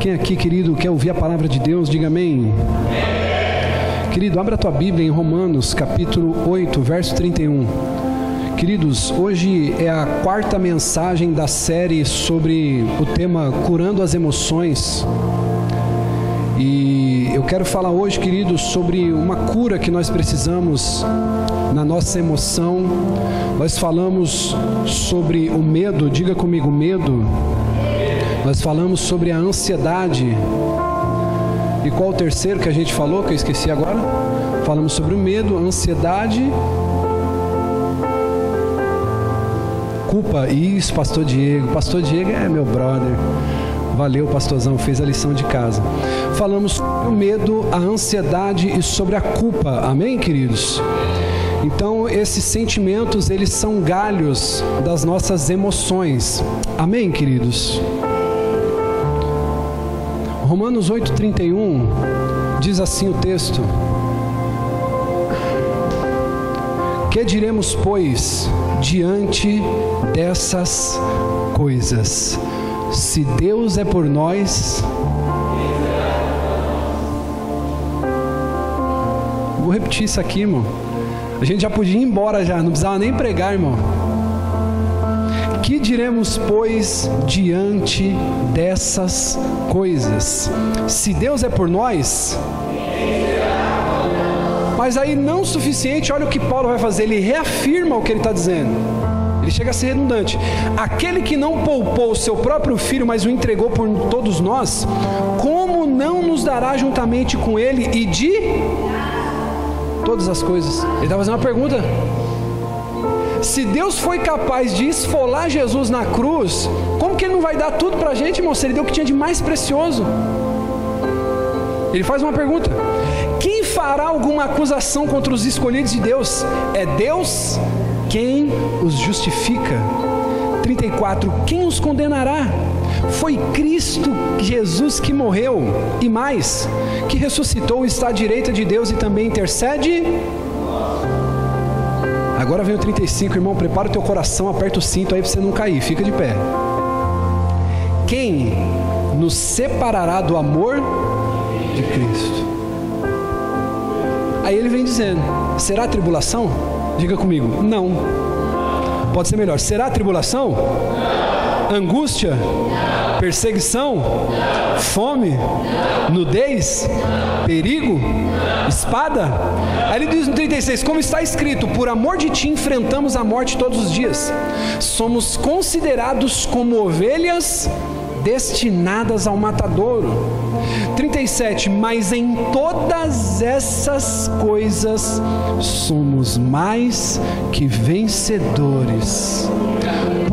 Quem aqui, querido, quer ouvir a palavra de Deus, diga amém. Querido, abra a tua Bíblia em Romanos, capítulo 8, verso 31. Queridos, hoje é a quarta mensagem da série sobre o tema Curando as Emoções. E eu quero falar hoje, queridos, sobre uma cura que nós precisamos na nossa emoção. Nós falamos sobre o medo, diga comigo, medo. Nós falamos sobre a ansiedade. E qual o terceiro que a gente falou, que eu esqueci agora? Falamos sobre o medo, ansiedade. Culpa, isso, pastor Diego. Pastor Diego é meu brother. Valeu, pastorzão, fez a lição de casa. Falamos sobre o medo, a ansiedade e sobre a culpa. Amém, queridos? Então, esses sentimentos, eles são galhos das nossas emoções. Amém, queridos? Romanos 8:31 diz assim o texto: Que diremos, pois, diante dessas coisas? Se Deus é por nós, Vou repetir isso aqui, irmão. A gente já podia ir embora já, não precisava nem pregar, irmão. Que diremos, pois, diante dessas coisas? Se Deus é por nós, mas aí não suficiente, olha o que Paulo vai fazer, ele reafirma o que ele está dizendo. Ele chega a ser redundante. Aquele que não poupou o seu próprio filho, mas o entregou por todos nós, como não nos dará juntamente com ele e de todas as coisas? Ele está fazendo uma pergunta. Se Deus foi capaz de esfolar Jesus na cruz, como que Ele não vai dar tudo para a gente, irmão? Se Ele deu o que tinha de mais precioso. Ele faz uma pergunta: Quem fará alguma acusação contra os escolhidos de Deus? É Deus quem os justifica. 34: Quem os condenará? Foi Cristo Jesus que morreu e mais, que ressuscitou, está à direita de Deus e também intercede Agora vem o 35, irmão. Prepara o teu coração, aperta o cinto aí para você não cair. Fica de pé. Quem nos separará do amor de Cristo? Aí ele vem dizendo: será tribulação? Diga comigo, não. Pode ser melhor. Será tribulação? Não. Angústia? Não. Perseguição? Não. Fome? Nudez? Perigo? Espada? Aí ele diz no 36: Como está escrito, por amor de ti enfrentamos a morte todos os dias. Somos considerados como ovelhas destinadas ao matadouro. 37. Mas em todas essas coisas somos mais que vencedores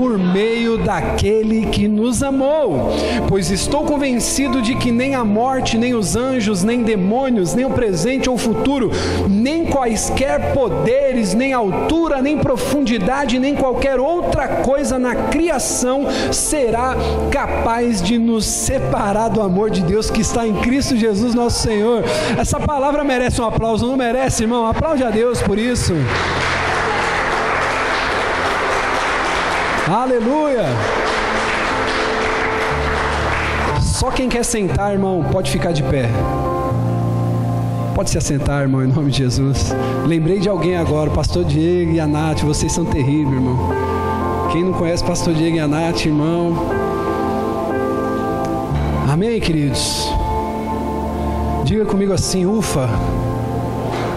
por meio daquele que nos amou. Pois estou convencido de que nem a morte, nem os anjos, nem demônios, nem o presente ou o futuro, nem quaisquer poderes, nem altura, nem profundidade, nem qualquer outra coisa na criação será capaz de nos separar do amor de Deus que está em Cristo Jesus, nosso Senhor. Essa palavra merece um aplauso, não merece, irmão? Aplaude a Deus por isso. Aleluia! Só quem quer sentar, irmão, pode ficar de pé. Pode se assentar, irmão, em nome de Jesus. Lembrei de alguém agora, pastor Diego e a Nath, vocês são terríveis, irmão. Quem não conhece pastor Diego e a Nath, irmão. Amém, queridos? Diga comigo assim, ufa.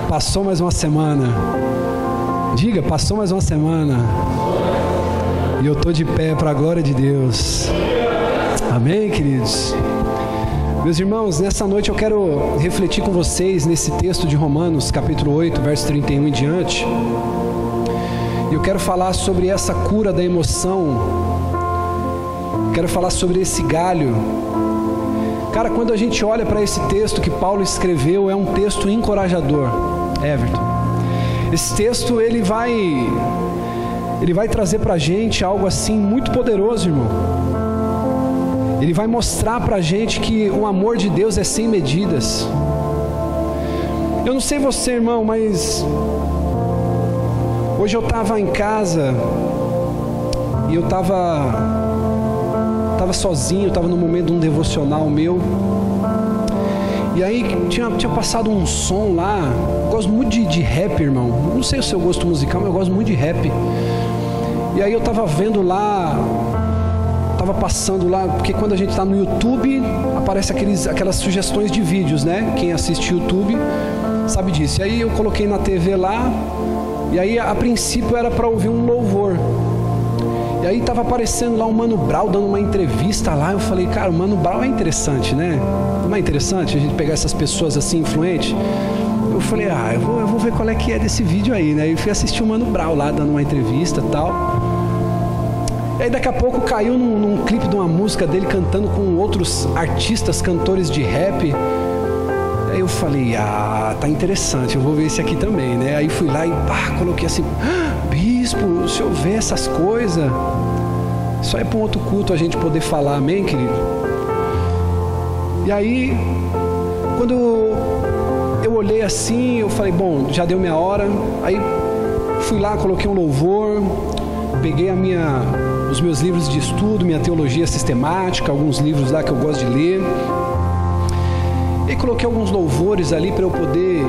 Passou mais uma semana. Diga, passou mais uma semana. E eu estou de pé para a glória de Deus. Amém, queridos? Meus irmãos, nessa noite eu quero refletir com vocês nesse texto de Romanos, capítulo 8, verso 31 em diante. Eu quero falar sobre essa cura da emoção. Quero falar sobre esse galho. Cara, quando a gente olha para esse texto que Paulo escreveu, é um texto encorajador. Everton. Esse texto ele vai ele vai trazer para a gente algo assim muito poderoso, irmão. Ele vai mostrar para a gente que o amor de Deus é sem medidas. Eu não sei você, irmão, mas hoje eu estava em casa e eu estava estava sozinho, estava no momento de um devocional meu. E aí tinha, tinha passado um som lá. Gosto muito de, de rap, irmão. Não sei o seu gosto musical, mas eu gosto muito de rap. E aí eu estava vendo lá, estava passando lá, porque quando a gente está no YouTube, aparece aqueles, aquelas sugestões de vídeos, né? Quem assiste YouTube sabe disso. E aí eu coloquei na TV lá, e aí a princípio era para ouvir um louvor. E aí tava aparecendo lá o Mano Brau dando uma entrevista lá. Eu falei, cara, o Mano Brau é interessante, né? Não é interessante a gente pegar essas pessoas assim influentes? Eu falei, ah, eu vou, eu vou ver qual é que é desse vídeo aí, né? E fui assistir o Mano Brau lá dando uma entrevista tal. E aí daqui a pouco caiu num, num clipe de uma música dele cantando com outros artistas, cantores de rap. Aí eu falei, ah, tá interessante, eu vou ver esse aqui também, né? Aí fui lá e pá, coloquei assim, ah, bispo, o senhor vê essas coisas? Aí é para um outro culto a gente poder falar, amém, querido? E aí, quando eu olhei assim, eu falei, bom, já deu minha hora. Aí fui lá, coloquei um louvor, peguei a minha, os meus livros de estudo, minha teologia sistemática, alguns livros lá que eu gosto de ler e coloquei alguns louvores ali para eu poder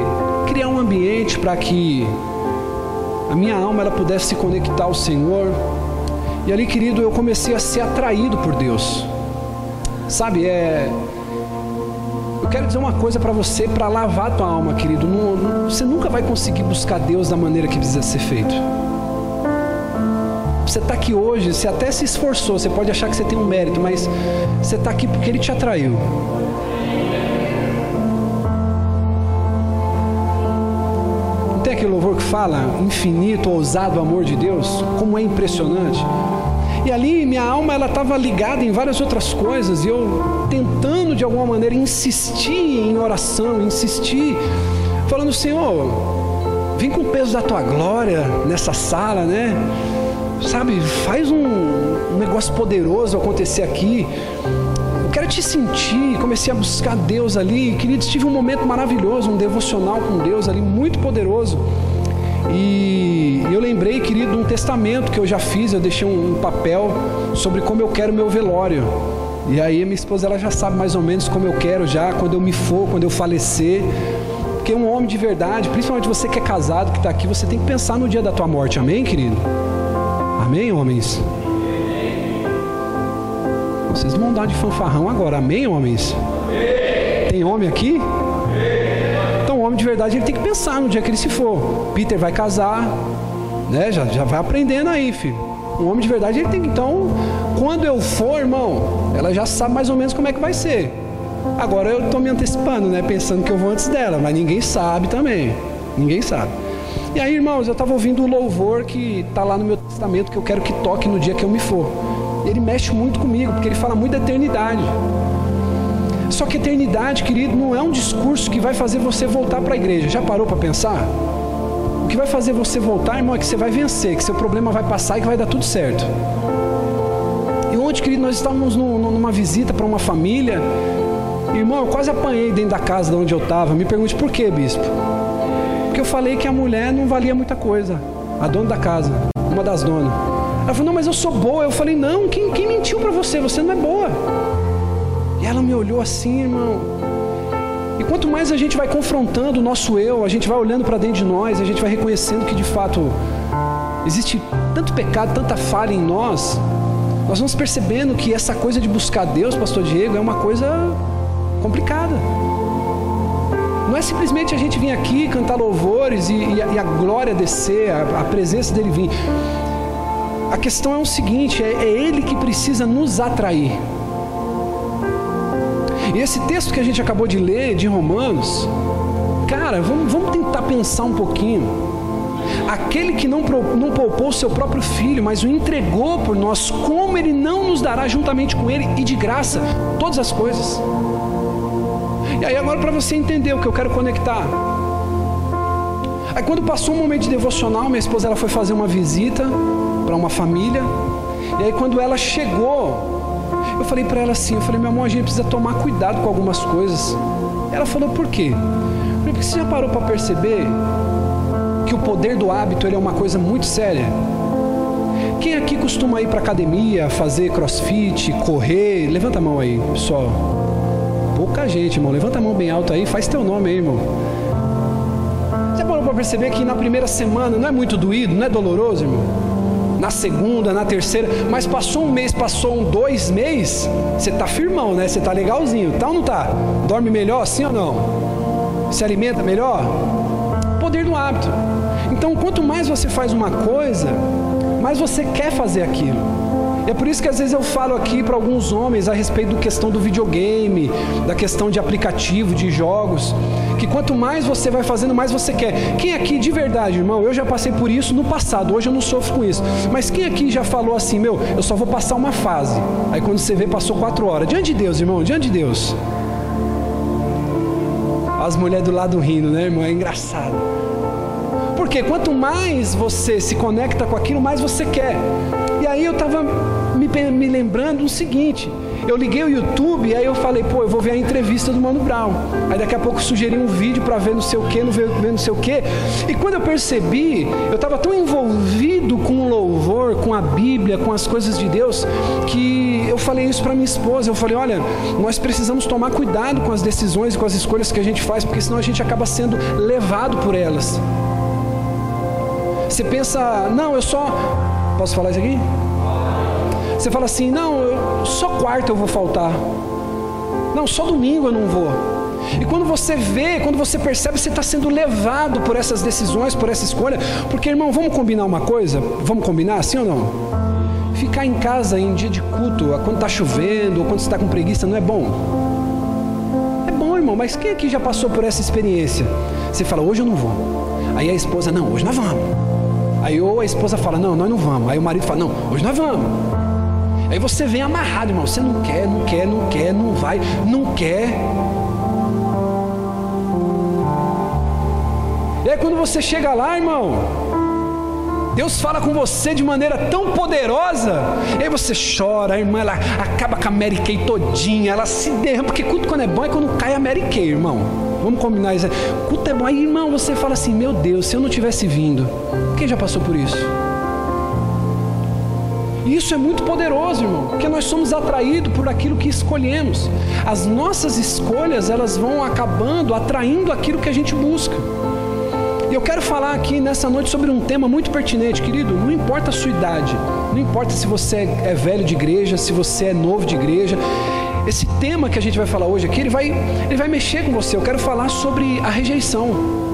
criar um ambiente para que a minha alma ela pudesse se conectar ao Senhor. E ali, querido, eu comecei a ser atraído por Deus. Sabe, é eu quero dizer uma coisa para você, para lavar a tua alma, querido. Não, não, você nunca vai conseguir buscar Deus da maneira que precisa ser feito. Você está aqui hoje, você até se esforçou, você pode achar que você tem um mérito, mas você está aqui porque Ele te atraiu. tem aquele louvor que fala infinito, ousado amor de Deus? Como é impressionante. E ali minha alma ela estava ligada em várias outras coisas e eu tentando de alguma maneira insistir em oração, insistir, falando Senhor, vem com o peso da tua glória nessa sala, né? Sabe, faz um, um negócio poderoso acontecer aqui quero te sentir. Comecei a buscar Deus ali. Queridos, tive um momento maravilhoso, um devocional com Deus ali, muito poderoso. E eu lembrei, querido, um testamento que eu já fiz. Eu deixei um, um papel sobre como eu quero meu velório. E aí minha esposa ela já sabe mais ou menos como eu quero já, quando eu me for, quando eu falecer. Porque um homem de verdade, principalmente você que é casado, que está aqui, você tem que pensar no dia da tua morte. Amém, querido? Amém, homens? Vocês vão dar de fanfarrão agora, amém, homens? Tem homem aqui? Então, o homem de verdade ele tem que pensar no dia que ele se for. Peter vai casar, né? Já, já vai aprendendo aí, filho. Um homem de verdade ele tem que. Então, quando eu for, irmão, ela já sabe mais ou menos como é que vai ser. Agora eu estou me antecipando, né? Pensando que eu vou antes dela, mas ninguém sabe também. Ninguém sabe. E aí, irmãos, eu estava ouvindo o louvor que está lá no meu testamento que eu quero que toque no dia que eu me for ele mexe muito comigo, porque ele fala muito da eternidade. Só que eternidade, querido, não é um discurso que vai fazer você voltar para a igreja. Já parou para pensar? O que vai fazer você voltar, irmão, é que você vai vencer, que seu problema vai passar e que vai dar tudo certo. E ontem, querido, nós estávamos numa visita para uma família. Irmão, eu quase apanhei dentro da casa de onde eu estava. Me pergunte por quê, bispo? Eu falei que a mulher não valia muita coisa. A dona da casa, uma das donas. Ela falou, não, mas eu sou boa. Eu falei, não, quem, quem mentiu para você? Você não é boa. E ela me olhou assim, irmão. E quanto mais a gente vai confrontando o nosso eu, a gente vai olhando para dentro de nós, a gente vai reconhecendo que de fato existe tanto pecado, tanta falha em nós, nós vamos percebendo que essa coisa de buscar Deus, Pastor Diego, é uma coisa complicada. Não é simplesmente a gente vir aqui cantar louvores e, e, a, e a, glória descer, a, a presença dele vir. A questão é o seguinte: é, é Ele que precisa nos atrair. E esse texto que a gente acabou de ler, de Romanos, cara, vamos, vamos tentar pensar um pouquinho. Aquele que não, não poupou seu próprio filho, mas o entregou por nós, como ele não nos dará juntamente com ele e de graça todas as coisas? E aí, agora, para você entender o que eu quero conectar. Aí, quando passou um momento de devocional, minha esposa ela foi fazer uma visita para uma família. E aí quando ela chegou, eu falei para ela assim, eu falei, meu amor, a gente precisa tomar cuidado com algumas coisas. Ela falou, por quê? Eu falei, porque você já parou para perceber que o poder do hábito ele é uma coisa muito séria? Quem aqui costuma ir para academia, fazer crossfit, correr? Levanta a mão aí, pessoal. Pouca gente, irmão. Levanta a mão bem alto aí, faz teu nome aí, irmão. Já parou para perceber que na primeira semana não é muito doído, não é doloroso, irmão? Na segunda, na terceira, mas passou um mês, passou um dois meses, você tá firmão, né? Você tá legalzinho, tá ou não tá? Dorme melhor, sim ou não? Se alimenta melhor? Poder do hábito. Então, quanto mais você faz uma coisa, mais você quer fazer aquilo. É por isso que às vezes eu falo aqui para alguns homens a respeito da questão do videogame, da questão de aplicativo, de jogos, que quanto mais você vai fazendo, mais você quer. Quem aqui de verdade, irmão, eu já passei por isso no passado, hoje eu não sofro com isso. Mas quem aqui já falou assim, meu, eu só vou passar uma fase. Aí quando você vê, passou quatro horas. Diante de Deus, irmão, diante de Deus. As mulheres do lado rindo, né, irmão? É engraçado. Porque quanto mais você se conecta com aquilo, mais você quer. E aí eu estava me, lembrando o seguinte: eu liguei o YouTube e aí eu falei, pô, eu vou ver a entrevista do Mano Brown. Aí daqui a pouco sugeri um vídeo para ver não sei o que, não ver, ver não sei o que. E quando eu percebi, eu estava tão envolvido com o louvor, com a Bíblia, com as coisas de Deus, que eu falei isso para minha esposa. Eu falei, olha, nós precisamos tomar cuidado com as decisões e com as escolhas que a gente faz, porque senão a gente acaba sendo levado por elas. Você pensa, não, eu só. Posso falar isso aqui? Você fala assim, não, só quarta eu vou faltar. Não, só domingo eu não vou. E quando você vê, quando você percebe, você está sendo levado por essas decisões, por essa escolha. Porque, irmão, vamos combinar uma coisa? Vamos combinar, sim ou não? Ficar em casa em dia de culto, quando está chovendo, ou quando está com preguiça, não é bom? É bom, irmão, mas quem aqui já passou por essa experiência? Você fala, hoje eu não vou. Aí a esposa, não, hoje nós vamos. Aí ou a esposa fala, não, nós não vamos. Aí o marido fala, não, hoje nós vamos. Aí você vem amarrado, irmão. Você não quer, não quer, não quer, não vai, não quer. E aí quando você chega lá, irmão, Deus fala com você de maneira tão poderosa, e aí você chora, a irmã ela acaba com a Mary Kay todinha, ela se derrama, porque culto quando é bom é quando cai a Mary Kay, irmão. Vamos combinar isso. Culto é bom. Aí, irmão, você fala assim: Meu Deus, se eu não tivesse vindo. Quem já passou por isso? Isso é muito poderoso, irmão, porque nós somos atraídos por aquilo que escolhemos. As nossas escolhas, elas vão acabando atraindo aquilo que a gente busca. E eu quero falar aqui nessa noite sobre um tema muito pertinente, querido. Não importa a sua idade, não importa se você é velho de igreja, se você é novo de igreja, esse tema que a gente vai falar hoje aqui, ele vai, ele vai mexer com você. Eu quero falar sobre a rejeição.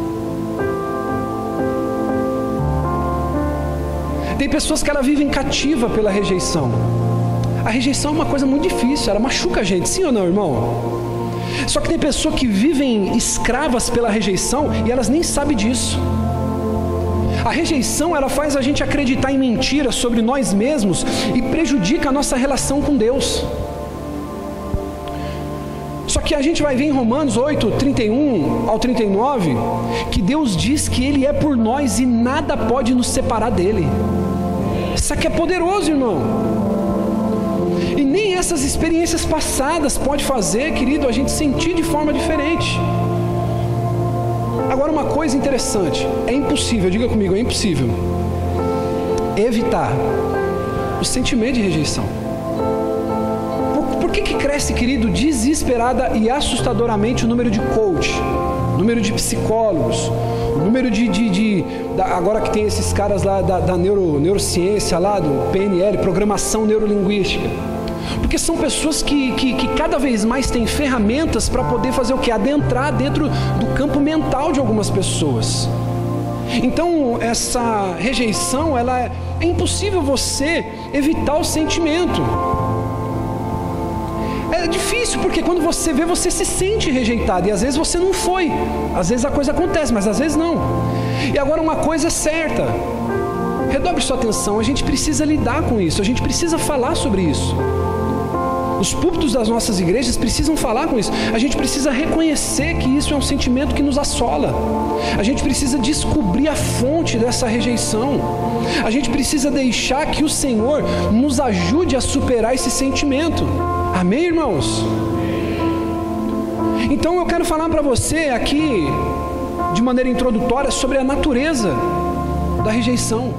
Tem pessoas que ela vivem cativa pela rejeição. A rejeição é uma coisa muito difícil, ela machuca a gente, sim ou não, irmão? Só que tem pessoas que vivem escravas pela rejeição e elas nem sabem disso. A rejeição ela faz a gente acreditar em mentiras sobre nós mesmos e prejudica a nossa relação com Deus. Que a gente vai ver em Romanos 8, 31 ao 39, que Deus diz que Ele é por nós e nada pode nos separar dele. Isso aqui é poderoso, irmão. E nem essas experiências passadas pode fazer, querido, a gente sentir de forma diferente. Agora uma coisa interessante, é impossível, diga comigo, é impossível evitar o sentimento de rejeição que, que cresce, querido, desesperada e assustadoramente o número de coach, o número de psicólogos, o número de. de, de da, agora que tem esses caras lá da, da neuro, neurociência, lá do PNL, programação neurolinguística. Porque são pessoas que, que, que cada vez mais têm ferramentas para poder fazer o que? Adentrar dentro do campo mental de algumas pessoas. Então, essa rejeição, ela é, é impossível você evitar o sentimento. Difícil, porque quando você vê, você se sente rejeitado. E às vezes você não foi. Às vezes a coisa acontece, mas às vezes não. E agora uma coisa é certa. Redobre sua atenção, a gente precisa lidar com isso, a gente precisa falar sobre isso. Os púlpitos das nossas igrejas precisam falar com isso. A gente precisa reconhecer que isso é um sentimento que nos assola. A gente precisa descobrir a fonte dessa rejeição. A gente precisa deixar que o Senhor nos ajude a superar esse sentimento. Amém, irmãos? Então eu quero falar para você aqui, de maneira introdutória, sobre a natureza da rejeição.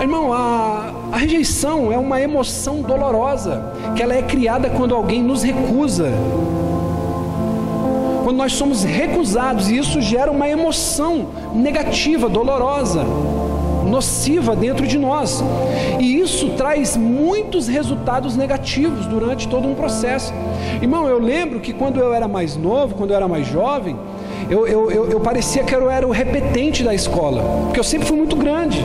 Irmão, a, a rejeição é uma emoção dolorosa, que ela é criada quando alguém nos recusa. Quando nós somos recusados, e isso gera uma emoção negativa, dolorosa, nociva dentro de nós. E isso traz muitos resultados negativos durante todo um processo. Irmão, eu lembro que quando eu era mais novo, quando eu era mais jovem, eu, eu, eu, eu parecia que eu era o repetente da escola, porque eu sempre fui muito grande.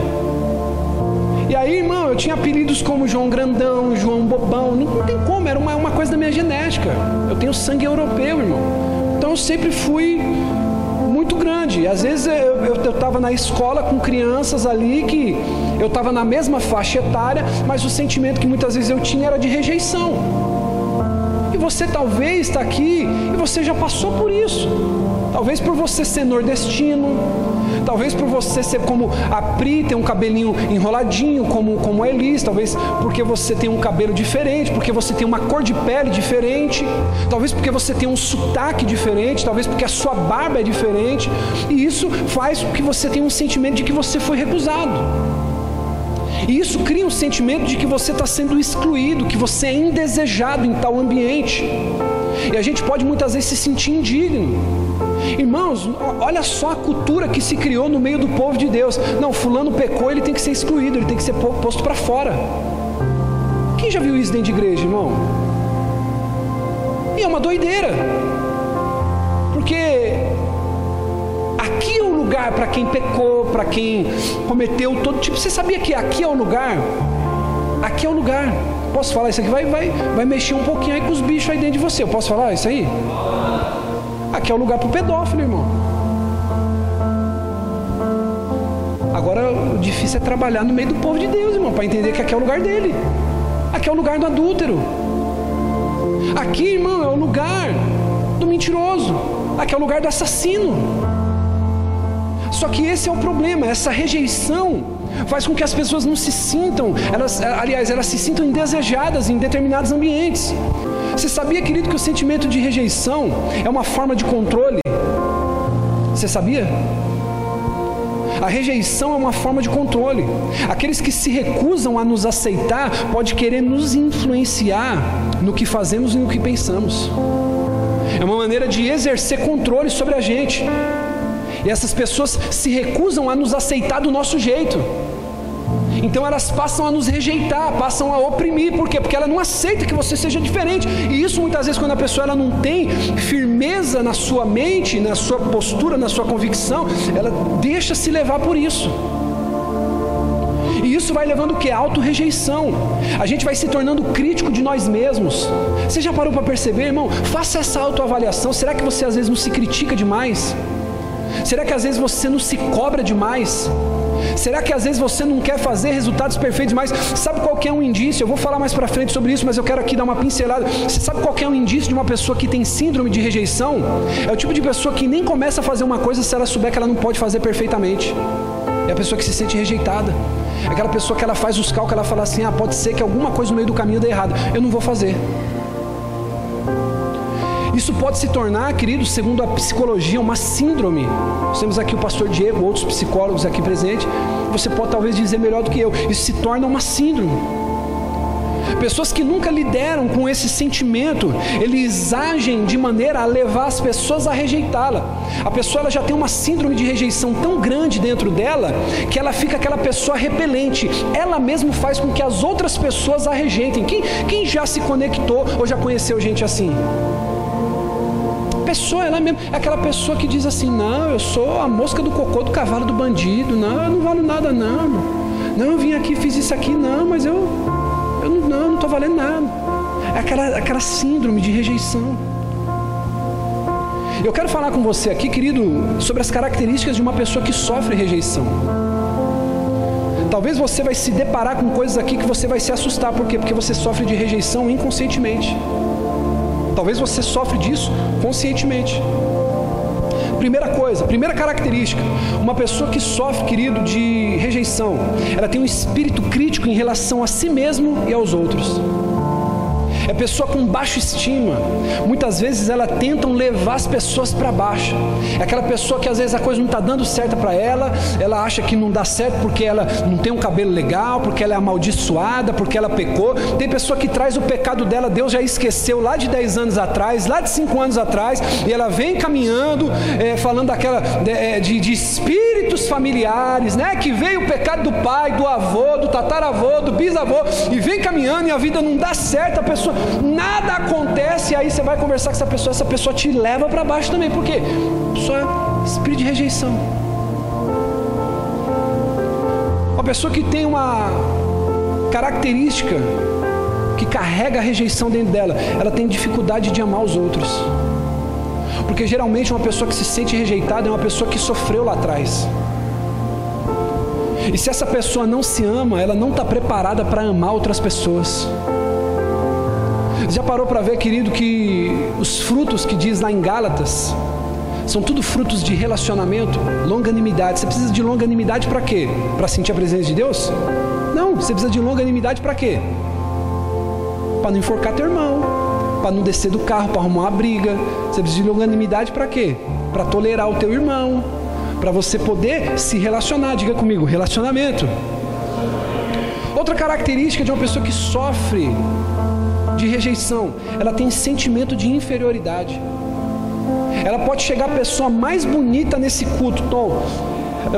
E aí, irmão, eu tinha apelidos como João Grandão, João Bobão, não tem como, era uma, uma coisa da minha genética. Eu tenho sangue europeu, irmão. Então eu sempre fui grande. Às vezes eu estava na escola com crianças ali que eu estava na mesma faixa etária, mas o sentimento que muitas vezes eu tinha era de rejeição. E você talvez está aqui e você já passou por isso. Talvez por você ser nordestino, talvez por você ser como a Pri, ter um cabelinho enroladinho, como, como a Elis, talvez porque você tem um cabelo diferente, porque você tem uma cor de pele diferente, talvez porque você tem um sotaque diferente, talvez porque a sua barba é diferente, e isso faz com que você tenha um sentimento de que você foi recusado. E isso cria um sentimento de que você está sendo excluído, que você é indesejado em tal ambiente. E a gente pode muitas vezes se sentir indigno. Irmãos, olha só a cultura que se criou no meio do povo de Deus. Não, fulano pecou, ele tem que ser excluído, ele tem que ser posto para fora. Quem já viu isso dentro de igreja, irmão? E é uma doideira. Porque lugar para quem pecou, para quem cometeu todo tipo. Você sabia que aqui é o lugar? Aqui é o lugar. Posso falar isso aqui? Vai, vai, vai mexer um pouquinho aí com os bichos aí dentro de você. Eu posso falar isso aí? Aqui é o lugar para o pedófilo, irmão. Agora o difícil é trabalhar no meio do povo de Deus, irmão, para entender que aqui é o lugar dele. Aqui é o lugar do adúltero. Aqui, irmão, é o lugar do mentiroso. Aqui é o lugar do assassino. Só que esse é o problema, essa rejeição faz com que as pessoas não se sintam, elas, aliás, elas se sintam indesejadas em determinados ambientes. Você sabia, querido, que o sentimento de rejeição é uma forma de controle? Você sabia? A rejeição é uma forma de controle. Aqueles que se recusam a nos aceitar pode querer nos influenciar no que fazemos e no que pensamos. É uma maneira de exercer controle sobre a gente. E essas pessoas se recusam a nos aceitar do nosso jeito. Então elas passam a nos rejeitar, passam a oprimir, por quê? Porque ela não aceita que você seja diferente. E isso muitas vezes quando a pessoa ela não tem firmeza na sua mente, na sua postura, na sua convicção, ela deixa se levar por isso. E isso vai levando o que? Auto-rejeição. A gente vai se tornando crítico de nós mesmos. Você já parou para perceber, irmão? Faça essa autoavaliação. Será que você às vezes não se critica demais? Será que às vezes você não se cobra demais? Será que às vezes você não quer fazer resultados perfeitos mais? Sabe qual é um indício? Eu vou falar mais para frente sobre isso, mas eu quero aqui dar uma pincelada. Você sabe qual é um indício de uma pessoa que tem síndrome de rejeição? É o tipo de pessoa que nem começa a fazer uma coisa se ela souber que ela não pode fazer perfeitamente. É a pessoa que se sente rejeitada. É aquela pessoa que ela faz os cálculos, ela fala assim: ah, pode ser que alguma coisa no meio do caminho dê errado. Eu não vou fazer. Isso pode se tornar, querido, segundo a psicologia, uma síndrome. Nós temos aqui o pastor Diego, outros psicólogos aqui presentes. Você pode talvez dizer melhor do que eu. Isso se torna uma síndrome. Pessoas que nunca lideram com esse sentimento, eles agem de maneira a levar as pessoas a rejeitá-la. A pessoa ela já tem uma síndrome de rejeição tão grande dentro dela que ela fica aquela pessoa repelente. Ela mesma faz com que as outras pessoas a rejeitem. Quem, quem já se conectou ou já conheceu gente assim? Pessoa, ela mesmo, é aquela pessoa que diz assim: não, eu sou a mosca do cocô do cavalo do bandido, não, eu não valo nada, não. Não, eu vim aqui, fiz isso aqui, não, mas eu, eu não, não, estou valendo nada. É aquela, aquela síndrome de rejeição. Eu quero falar com você aqui, querido, sobre as características de uma pessoa que sofre rejeição. Talvez você vai se deparar com coisas aqui que você vai se assustar, por quê? Porque você sofre de rejeição inconscientemente. Talvez você sofre disso conscientemente. Primeira coisa, primeira característica, uma pessoa que sofre, querido, de rejeição, ela tem um espírito crítico em relação a si mesmo e aos outros. É pessoa com baixa estima. Muitas vezes ela tentam levar as pessoas para baixo. É aquela pessoa que às vezes a coisa não está dando certo para ela, ela acha que não dá certo porque ela não tem um cabelo legal, porque ela é amaldiçoada, porque ela pecou. Tem pessoa que traz o pecado dela, Deus já esqueceu lá de 10 anos atrás, lá de 5 anos atrás, e ela vem caminhando, é, falando daquela de, é, de, de espíritos familiares, né? Que veio o pecado do pai, do avô, do tataravô, do bisavô, e vem caminhando e a vida não dá certo, a pessoa, nada acontece, e aí você vai conversar com essa pessoa, essa pessoa te leva para baixo também, por quê? Só é espírito de rejeição. Uma pessoa que tem uma característica que carrega a rejeição dentro dela, ela tem dificuldade de amar os outros. Porque geralmente uma pessoa que se sente rejeitada é uma pessoa que sofreu lá atrás. E se essa pessoa não se ama, ela não está preparada para amar outras pessoas. Já parou para ver, querido, que os frutos que diz lá em Gálatas são tudo frutos de relacionamento, longanimidade. Você precisa de longanimidade para quê? Para sentir a presença de Deus? Não, você precisa de longanimidade para quê? Para não enforcar teu irmão, para não descer do carro, para arrumar uma briga. Você precisa de longanimidade para quê? Para tolerar o teu irmão, para você poder se relacionar. Diga comigo, relacionamento. Outra característica de uma pessoa que sofre de rejeição, ela tem sentimento de inferioridade. Ela pode chegar a pessoa mais bonita nesse culto, Tom.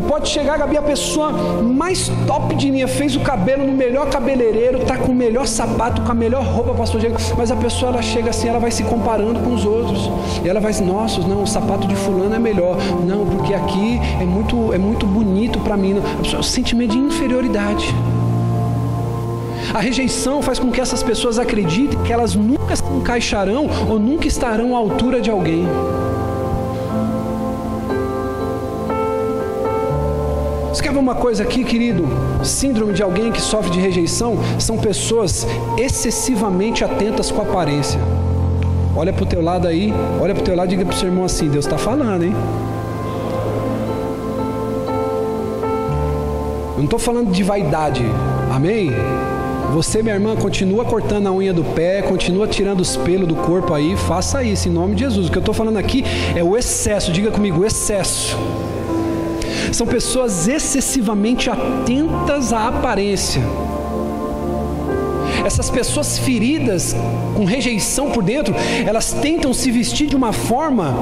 Pode chegar, Gabi, a pessoa mais top de linha, fez o cabelo no melhor cabeleireiro, tá com o melhor sapato, com a melhor roupa, pastor Diego, mas a pessoa ela chega assim, ela vai se comparando com os outros. E ela vai, nossa, não, o sapato de fulano é melhor. Não, porque aqui é muito, é muito bonito para mim. A pessoa, sentimento de inferioridade. A rejeição faz com que essas pessoas acreditem que elas nunca se encaixarão ou nunca estarão à altura de alguém. Você quer ver uma coisa aqui, querido? Síndrome de alguém que sofre de rejeição são pessoas excessivamente atentas com a aparência. Olha para o teu lado aí, olha para o teu lado e diga para o seu irmão assim: Deus está falando, hein? Eu não estou falando de vaidade, amém? Você, minha irmã, continua cortando a unha do pé, continua tirando os pelos do corpo aí, faça isso em nome de Jesus. O que eu estou falando aqui é o excesso, diga comigo, excesso. São pessoas excessivamente atentas à aparência. Essas pessoas feridas, com rejeição por dentro, elas tentam se vestir de uma forma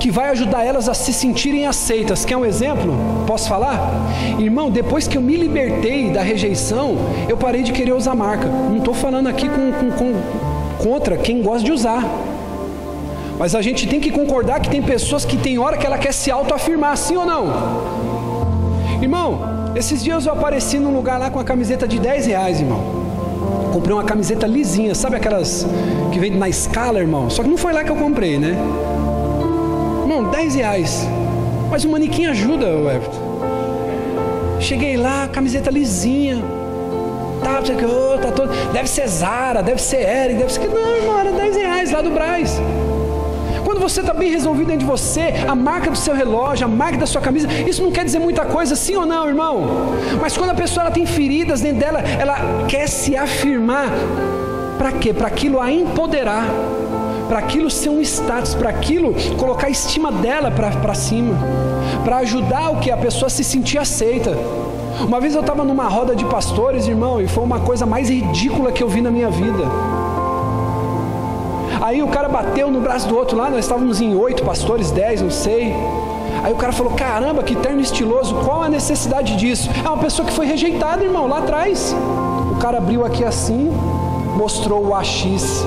que vai ajudar elas a se sentirem aceitas. Quer um exemplo? Posso falar? Irmão, depois que eu me libertei da rejeição, eu parei de querer usar marca. Não estou falando aqui com, com, com, contra quem gosta de usar. Mas a gente tem que concordar que tem pessoas que tem hora que ela quer se autoafirmar, sim ou não? Irmão, esses dias eu apareci num lugar lá com a camiseta de 10 reais, irmão. Comprei uma camiseta lisinha, sabe aquelas que vem na escala, irmão? Só que não foi lá que eu comprei, né? Irmão, 10 reais. Mas o manequim ajuda, Everton. Cheguei lá, camiseta lisinha. Tá, tá todo. Deve ser Zara, deve ser Eric, deve ser. Não, irmão, era 10 reais lá do Braz. Você está bem resolvido dentro de você, a marca do seu relógio, a marca da sua camisa, isso não quer dizer muita coisa, sim ou não, irmão? Mas quando a pessoa tem feridas dentro dela, ela quer se afirmar. Para quê? Para aquilo a empoderar, para aquilo ser um status, para aquilo colocar a estima dela para cima, para ajudar o que a pessoa se sentir aceita. Uma vez eu estava numa roda de pastores, irmão, e foi uma coisa mais ridícula que eu vi na minha vida. Aí o cara bateu no braço do outro lá, nós estávamos em oito pastores, dez, não sei. Aí o cara falou: caramba, que terno estiloso, qual a necessidade disso? É uma pessoa que foi rejeitada, irmão, lá atrás. O cara abriu aqui assim, mostrou o AX.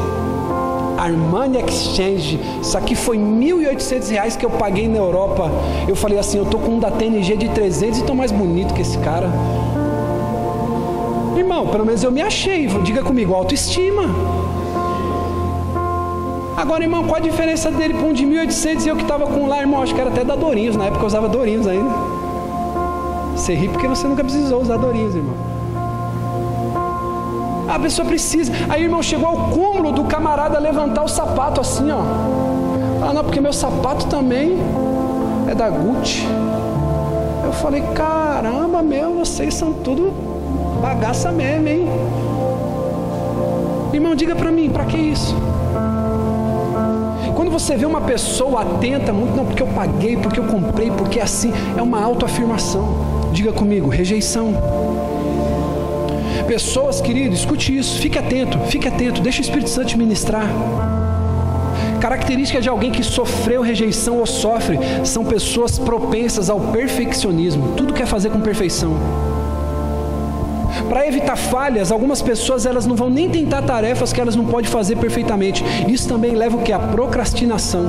Armani Exchange, isso aqui foi R$ 1.800 que eu paguei na Europa. Eu falei assim: eu tô com um da TNG de 300 e tô mais bonito que esse cara. Irmão, pelo menos eu me achei. Diga comigo, autoestima. Agora, irmão, qual a diferença dele para um de 1800 e eu que estava com lá, irmão? Acho que era até da Dorinhos, na época eu usava Dorinhos ainda. Você ri porque você nunca precisou usar Dorinhos, irmão. A pessoa precisa. Aí, irmão, chegou ao cúmulo do camarada levantar o sapato assim, ó. Ah, não, porque meu sapato também é da Gucci. Eu falei, caramba, meu, vocês são tudo bagaça mesmo, hein? Irmão, diga para mim, para que isso? Quando você vê uma pessoa atenta muito, não, porque eu paguei, porque eu comprei, porque é assim, é uma autoafirmação. Diga comigo, rejeição. Pessoas, querido, escute isso, fique atento, fique atento, deixa o Espírito Santo te ministrar. Característica de alguém que sofreu rejeição ou sofre são pessoas propensas ao perfeccionismo. Tudo quer fazer com perfeição. Para evitar falhas, algumas pessoas elas não vão nem tentar tarefas que elas não podem fazer perfeitamente. Isso também leva o que? A procrastinação.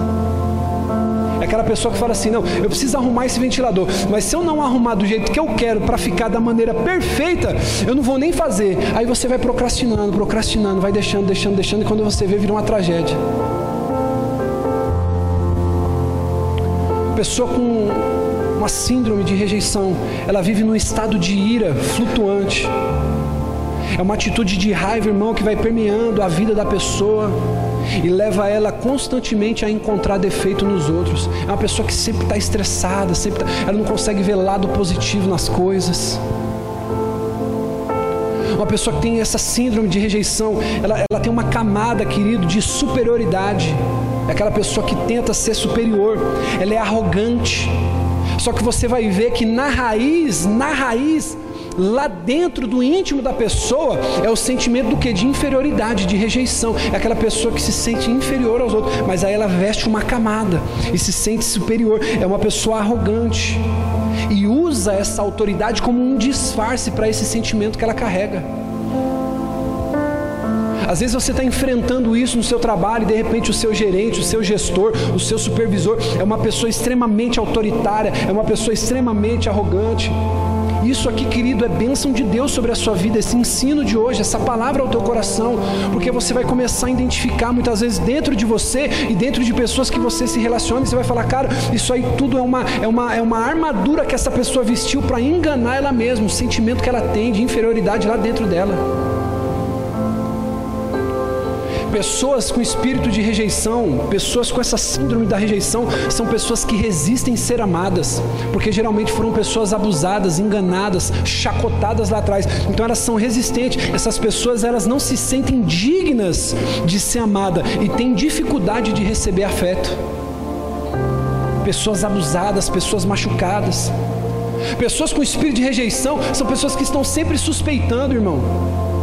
É aquela pessoa que fala assim: não, eu preciso arrumar esse ventilador, mas se eu não arrumar do jeito que eu quero para ficar da maneira perfeita, eu não vou nem fazer. Aí você vai procrastinando, procrastinando, vai deixando, deixando, deixando, e quando você vê, vira uma tragédia. Pessoa com uma síndrome de rejeição, ela vive num estado de ira flutuante. É uma atitude de raiva, irmão, que vai permeando a vida da pessoa e leva ela constantemente a encontrar defeito nos outros. É uma pessoa que sempre está estressada, sempre tá, ela não consegue ver lado positivo nas coisas. Uma pessoa que tem essa síndrome de rejeição, ela, ela tem uma camada, querido, de superioridade. É aquela pessoa que tenta ser superior, ela é arrogante. Só que você vai ver que na raiz, na raiz, lá dentro do íntimo da pessoa é o sentimento do que? De inferioridade, de rejeição. É aquela pessoa que se sente inferior aos outros, mas aí ela veste uma camada e se sente superior. É uma pessoa arrogante e usa essa autoridade como um disfarce para esse sentimento que ela carrega. Às vezes você está enfrentando isso no seu trabalho e de repente o seu gerente, o seu gestor, o seu supervisor é uma pessoa extremamente autoritária, é uma pessoa extremamente arrogante. Isso aqui, querido, é bênção de Deus sobre a sua vida, esse ensino de hoje, essa palavra ao teu coração, porque você vai começar a identificar muitas vezes dentro de você e dentro de pessoas que você se relaciona, e você vai falar, cara, isso aí tudo é uma, é uma, é uma armadura que essa pessoa vestiu para enganar ela mesma, o sentimento que ela tem de inferioridade lá dentro dela. Pessoas com espírito de rejeição, pessoas com essa síndrome da rejeição, são pessoas que resistem ser amadas, porque geralmente foram pessoas abusadas, enganadas, chacotadas lá atrás. Então elas são resistentes. Essas pessoas elas não se sentem dignas de ser amada e têm dificuldade de receber afeto. Pessoas abusadas, pessoas machucadas. Pessoas com espírito de rejeição são pessoas que estão sempre suspeitando, irmão.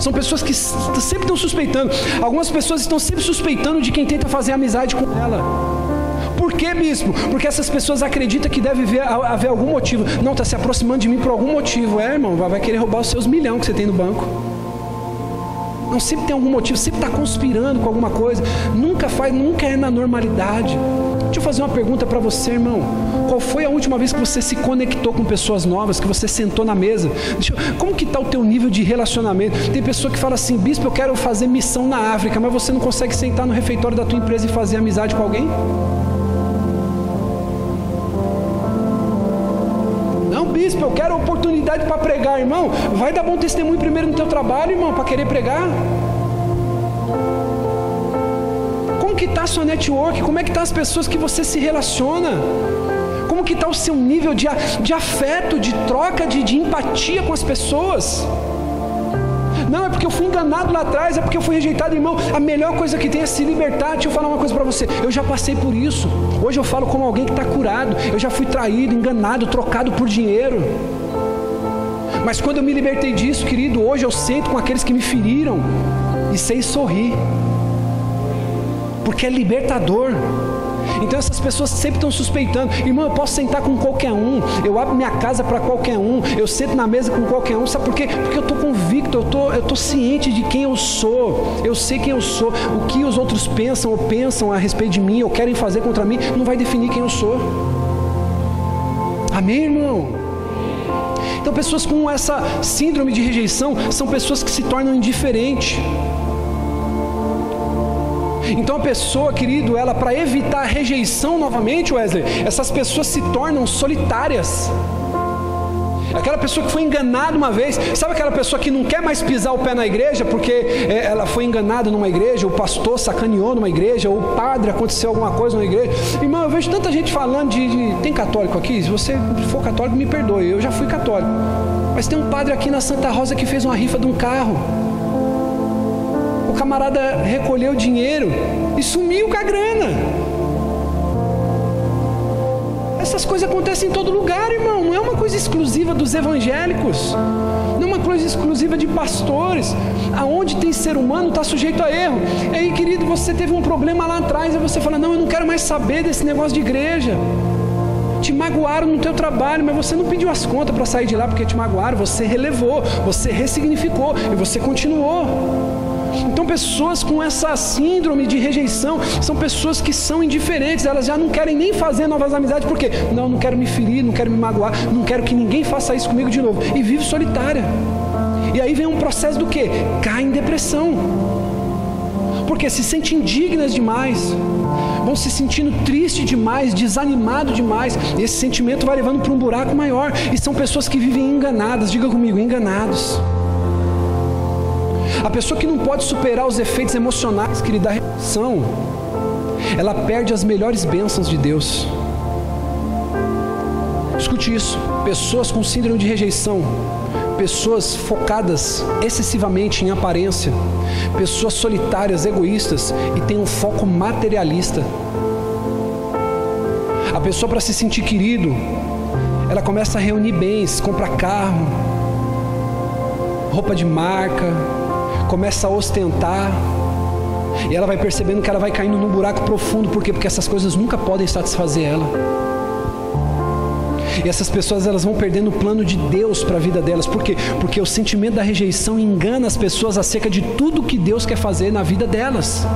São pessoas que sempre estão suspeitando. Algumas pessoas estão sempre suspeitando de quem tenta fazer amizade com ela. Por que, bispo? Porque essas pessoas acreditam que deve haver, haver algum motivo. Não, está se aproximando de mim por algum motivo. É, irmão, vai querer roubar os seus milhões que você tem no banco. Não, sempre tem algum motivo, sempre está conspirando com alguma coisa. Nunca faz, nunca é na normalidade. Deixa eu fazer uma pergunta para você, irmão. Qual foi a última vez que você se conectou com pessoas novas, que você sentou na mesa? Eu, como que está o teu nível de relacionamento? Tem pessoa que fala assim, bispo, eu quero fazer missão na África, mas você não consegue sentar no refeitório da tua empresa e fazer amizade com alguém? Não, bispo, eu quero oportunidade para pregar, irmão. Vai dar bom testemunho primeiro no teu trabalho, irmão, para querer pregar. que está a sua network? Como é que tá as pessoas que você se relaciona? Que está o seu nível de, de afeto, de troca, de, de empatia com as pessoas? Não, é porque eu fui enganado lá atrás, é porque eu fui rejeitado, irmão. A melhor coisa que tem é se libertar. Deixa eu falar uma coisa para você. Eu já passei por isso. Hoje eu falo como alguém que está curado. Eu já fui traído, enganado, trocado por dinheiro. Mas quando eu me libertei disso, querido, hoje eu sento com aqueles que me feriram e sei sorrir porque é libertador. Então essas pessoas sempre estão suspeitando, irmão, eu posso sentar com qualquer um, eu abro minha casa para qualquer um, eu sento na mesa com qualquer um, sabe por quê? Porque eu estou convicto, eu tô, estou tô ciente de quem eu sou, eu sei quem eu sou, o que os outros pensam ou pensam a respeito de mim ou querem fazer contra mim, não vai definir quem eu sou. Amém, irmão? Então, pessoas com essa síndrome de rejeição são pessoas que se tornam indiferentes. Então a pessoa, querido, ela para evitar a rejeição novamente, Wesley, essas pessoas se tornam solitárias. Aquela pessoa que foi enganada uma vez, sabe aquela pessoa que não quer mais pisar o pé na igreja porque é, ela foi enganada numa igreja, o pastor sacaneou numa igreja, ou o padre aconteceu alguma coisa numa igreja. Irmão, eu vejo tanta gente falando de, de. Tem católico aqui? Se você for católico, me perdoe, eu já fui católico. Mas tem um padre aqui na Santa Rosa que fez uma rifa de um carro. Camarada recolheu dinheiro e sumiu com a grana. Essas coisas acontecem em todo lugar, irmão. Não é uma coisa exclusiva dos evangélicos. Não é uma coisa exclusiva de pastores. Aonde tem ser humano está sujeito a erro. E aí, querido, você teve um problema lá atrás e você fala: Não, eu não quero mais saber desse negócio de igreja. Te magoaram no teu trabalho, mas você não pediu as contas para sair de lá porque te magoaram. Você relevou, você ressignificou e você continuou. Então, pessoas com essa síndrome de rejeição são pessoas que são indiferentes, elas já não querem nem fazer novas amizades, porque não, não quero me ferir, não quero me magoar, não quero que ninguém faça isso comigo de novo, e vive solitária. E aí vem um processo do que? Cai em depressão, porque se sente indignas demais, vão se sentindo triste demais, desanimado demais, esse sentimento vai levando para um buraco maior, e são pessoas que vivem enganadas, diga comigo, enganados. A pessoa que não pode superar os efeitos emocionais que lhe dá reação, ela perde as melhores bênçãos de Deus. Escute isso: pessoas com síndrome de rejeição, pessoas focadas excessivamente em aparência, pessoas solitárias, egoístas e têm um foco materialista. A pessoa, para se sentir querido, ela começa a reunir bens, compra carro, roupa de marca, começa a ostentar, e ela vai percebendo que ela vai caindo num buraco profundo, por quê? Porque essas coisas nunca podem satisfazer ela. E essas pessoas elas vão perdendo o plano de Deus para a vida delas, por quê? Porque o sentimento da rejeição engana as pessoas acerca de tudo que Deus quer fazer na vida delas.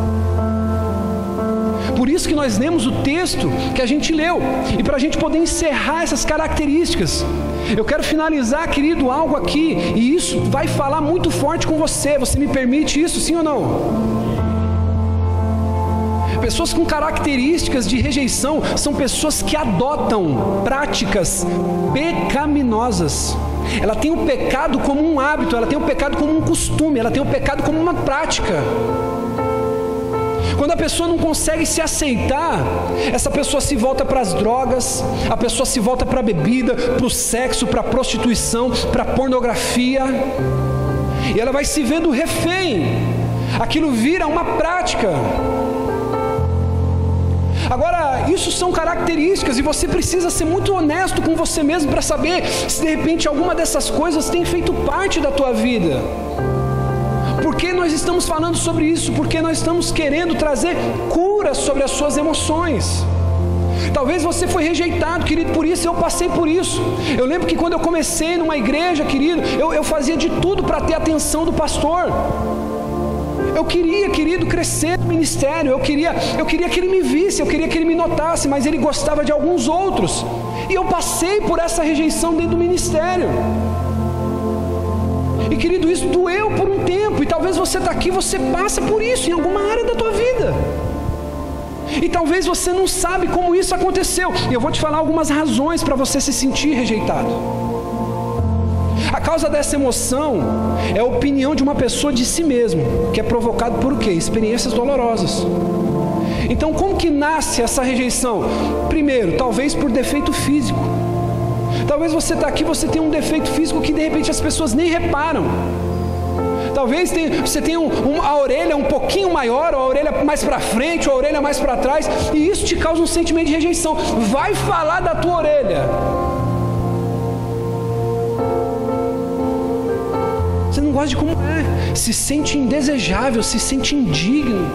Por isso que nós lemos o texto que a gente leu. E para a gente poder encerrar essas características, eu quero finalizar, querido, algo aqui, e isso vai falar muito forte com você. Você me permite isso, sim ou não? Pessoas com características de rejeição são pessoas que adotam práticas pecaminosas. Ela tem o pecado como um hábito, ela tem o pecado como um costume, ela tem o pecado como uma prática. Quando a pessoa não consegue se aceitar, essa pessoa se volta para as drogas, a pessoa se volta para a bebida, para o sexo, para a prostituição, para a pornografia, e ela vai se vendo refém. Aquilo vira uma prática. Agora, isso são características e você precisa ser muito honesto com você mesmo para saber se de repente alguma dessas coisas tem feito parte da tua vida. Por que nós estamos falando sobre isso? Porque nós estamos querendo trazer cura sobre as suas emoções. Talvez você foi rejeitado, querido, por isso eu passei por isso. Eu lembro que quando eu comecei numa igreja, querido, eu, eu fazia de tudo para ter atenção do pastor. Eu queria, querido, crescer no ministério. Eu queria, eu queria que ele me visse, eu queria que ele me notasse, mas ele gostava de alguns outros. E eu passei por essa rejeição dentro do ministério. E querido, isso doeu por um tempo, e talvez você está aqui, você passa por isso em alguma área da tua vida. E talvez você não sabe como isso aconteceu. E eu vou te falar algumas razões para você se sentir rejeitado. A causa dessa emoção é a opinião de uma pessoa de si mesmo, que é provocado por quê? Experiências dolorosas. Então, como que nasce essa rejeição? Primeiro, talvez por defeito físico. Talvez você está aqui, você tem um defeito físico que de repente as pessoas nem reparam. Talvez você tenha um, um, a orelha um pouquinho maior, ou a orelha mais para frente, ou a orelha mais para trás, e isso te causa um sentimento de rejeição. Vai falar da tua orelha. Você não gosta de como é, se sente indesejável, se sente indigno.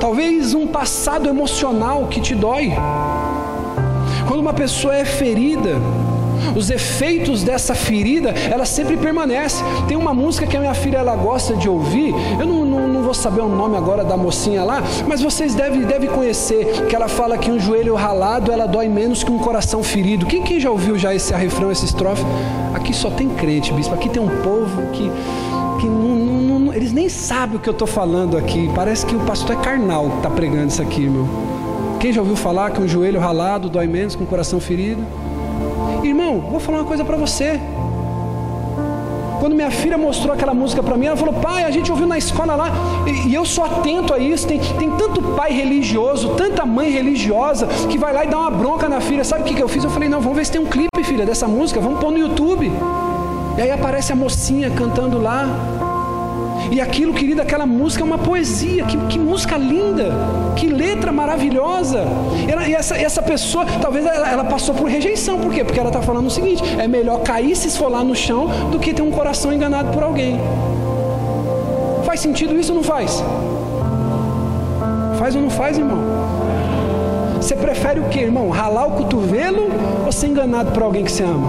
Talvez um passado emocional que te dói. Quando uma pessoa é ferida, os efeitos dessa ferida, ela sempre permanece. Tem uma música que a minha filha ela gosta de ouvir. Eu não, não, não vou saber o nome agora da mocinha lá, mas vocês devem, devem conhecer que ela fala que um joelho ralado ela dói menos que um coração ferido. Quem, quem já ouviu já esse refrão, essa estrofe? Aqui só tem crente, bispo. Aqui tem um povo que que não, não, eles nem sabem o que eu estou falando aqui. Parece que o pastor é carnal que está pregando isso aqui, meu. Quem já ouviu falar que um joelho ralado dói menos que um coração ferido? Irmão, vou falar uma coisa para você. Quando minha filha mostrou aquela música para mim, ela falou: Pai, a gente ouviu na escola lá, e, e eu sou atento a isso. Tem, tem tanto pai religioso, tanta mãe religiosa, que vai lá e dá uma bronca na filha. Sabe o que, que eu fiz? Eu falei: Não, vamos ver se tem um clipe, filha, dessa música, vamos pôr no YouTube. E aí aparece a mocinha cantando lá. E aquilo, querida, aquela música é uma poesia. Que, que música linda, que letra maravilhosa. e essa, essa pessoa, talvez ela, ela, passou por rejeição. Por quê? Porque ela está falando o seguinte: é melhor cair se esfolar no chão do que ter um coração enganado por alguém. Faz sentido isso ou não faz? Faz ou não faz, irmão? Você prefere o que, irmão? Ralar o cotovelo ou ser enganado por alguém que você ama?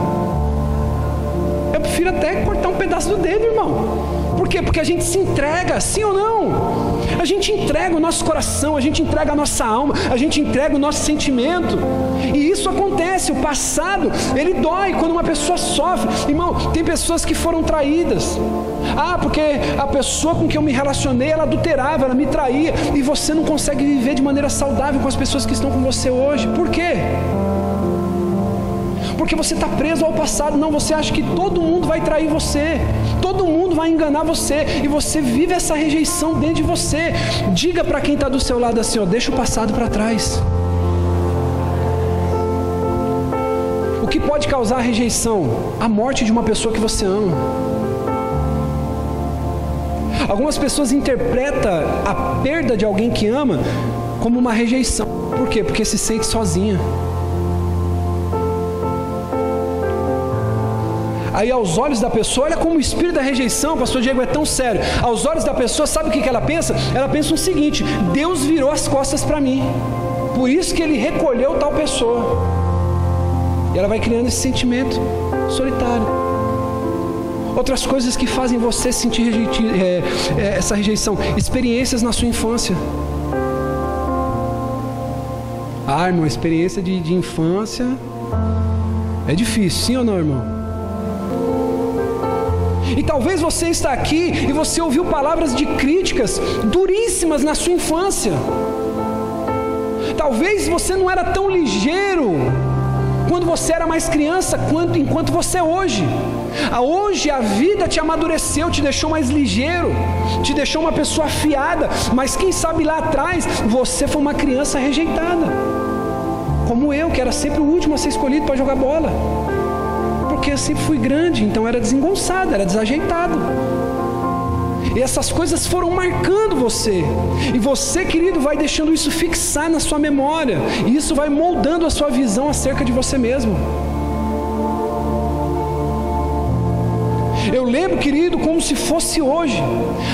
Eu prefiro até cortar um pedaço do dedo, irmão. Quê? Porque a gente se entrega, sim ou não? A gente entrega o nosso coração, a gente entrega a nossa alma, a gente entrega o nosso sentimento. E isso acontece, o passado, ele dói quando uma pessoa sofre. Irmão, tem pessoas que foram traídas. Ah, porque a pessoa com quem eu me relacionei, ela adulterava, ela me traía, e você não consegue viver de maneira saudável com as pessoas que estão com você hoje. Por quê? Porque você está preso ao passado. Não, você acha que todo mundo vai trair você, todo mundo vai enganar você, e você vive essa rejeição dentro de você. Diga para quem está do seu lado assim: ó, deixa o passado para trás. O que pode causar rejeição? A morte de uma pessoa que você ama. Algumas pessoas interpretam a perda de alguém que ama como uma rejeição. Por quê? Porque se sente sozinha. Aí, aos olhos da pessoa, olha como o espírito da rejeição, pastor Diego, é tão sério. Aos olhos da pessoa, sabe o que ela pensa? Ela pensa o seguinte: Deus virou as costas para mim. Por isso que ele recolheu tal pessoa. E ela vai criando esse sentimento solitário. Outras coisas que fazem você sentir é, é, essa rejeição, experiências na sua infância. Ah, irmão, experiência de, de infância é difícil, sim ou não, irmão? E talvez você está aqui e você ouviu palavras de críticas duríssimas na sua infância. Talvez você não era tão ligeiro quando você era mais criança quanto enquanto você é hoje. A hoje a vida te amadureceu, te deixou mais ligeiro, te deixou uma pessoa afiada, mas quem sabe lá atrás você foi uma criança rejeitada. Como eu, que era sempre o último a ser escolhido para jogar bola porque eu sempre fui grande, então era desengonçado, era desajeitado. E essas coisas foram marcando você. E você, querido, vai deixando isso fixar na sua memória. E isso vai moldando a sua visão acerca de você mesmo. Eu lembro, querido, como se fosse hoje.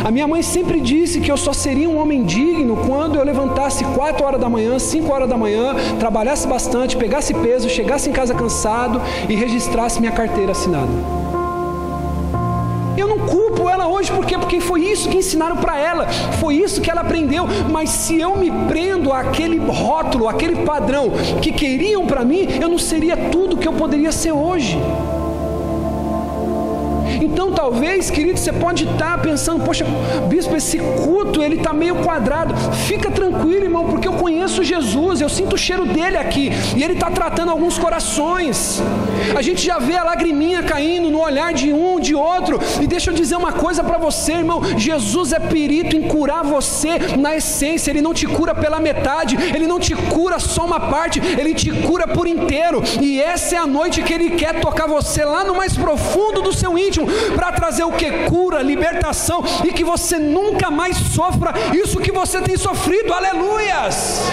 A minha mãe sempre disse que eu só seria um homem digno quando eu levantasse 4 horas da manhã, 5 horas da manhã, trabalhasse bastante, pegasse peso, chegasse em casa cansado e registrasse minha carteira assinada. Eu não culpo ela hoje, por quê? Porque foi isso que ensinaram para ela, foi isso que ela aprendeu. Mas se eu me prendo àquele rótulo, àquele padrão que queriam para mim, eu não seria tudo que eu poderia ser hoje. Então, talvez, querido, você pode estar pensando, poxa, bispo, esse culto ele está meio quadrado. Fica tranquilo, irmão, porque eu conheço Jesus, eu sinto o cheiro dele aqui e ele está tratando alguns corações. A gente já vê a lagriminha caindo no olhar de um, de outro. E deixa eu dizer uma coisa para você, irmão: Jesus é perito em curar você na essência. Ele não te cura pela metade, ele não te cura só uma parte, ele te cura por inteiro. E essa é a noite que ele quer tocar você lá no mais profundo do seu íntimo para trazer o que? Cura, libertação e que você nunca mais sofra isso que você tem sofrido. Aleluias!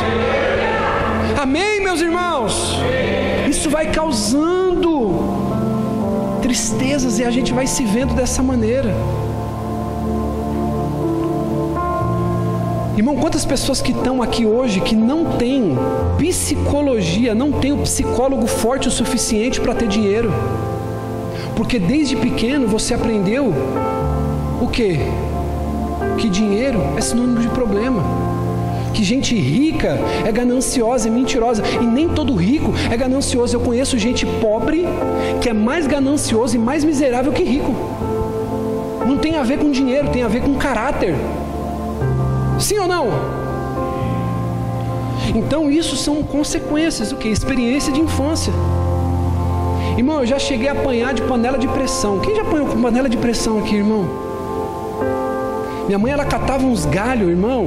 Amém, meus irmãos? Isso vai causando tristezas e a gente vai se vendo dessa maneira. Irmão, quantas pessoas que estão aqui hoje que não têm psicologia, não tem o psicólogo forte o suficiente para ter dinheiro? Porque desde pequeno você aprendeu o quê? Que dinheiro é sinônimo de problema. Que gente rica é gananciosa, é mentirosa. E nem todo rico é ganancioso. Eu conheço gente pobre que é mais ganancioso e mais miserável que rico. Não tem a ver com dinheiro, tem a ver com caráter. Sim ou não? Então isso são consequências, o que? Experiência de infância. Irmão, eu já cheguei a apanhar de panela de pressão. Quem já apanhou com panela de pressão aqui, irmão? Minha mãe, ela catava uns galhos, irmão.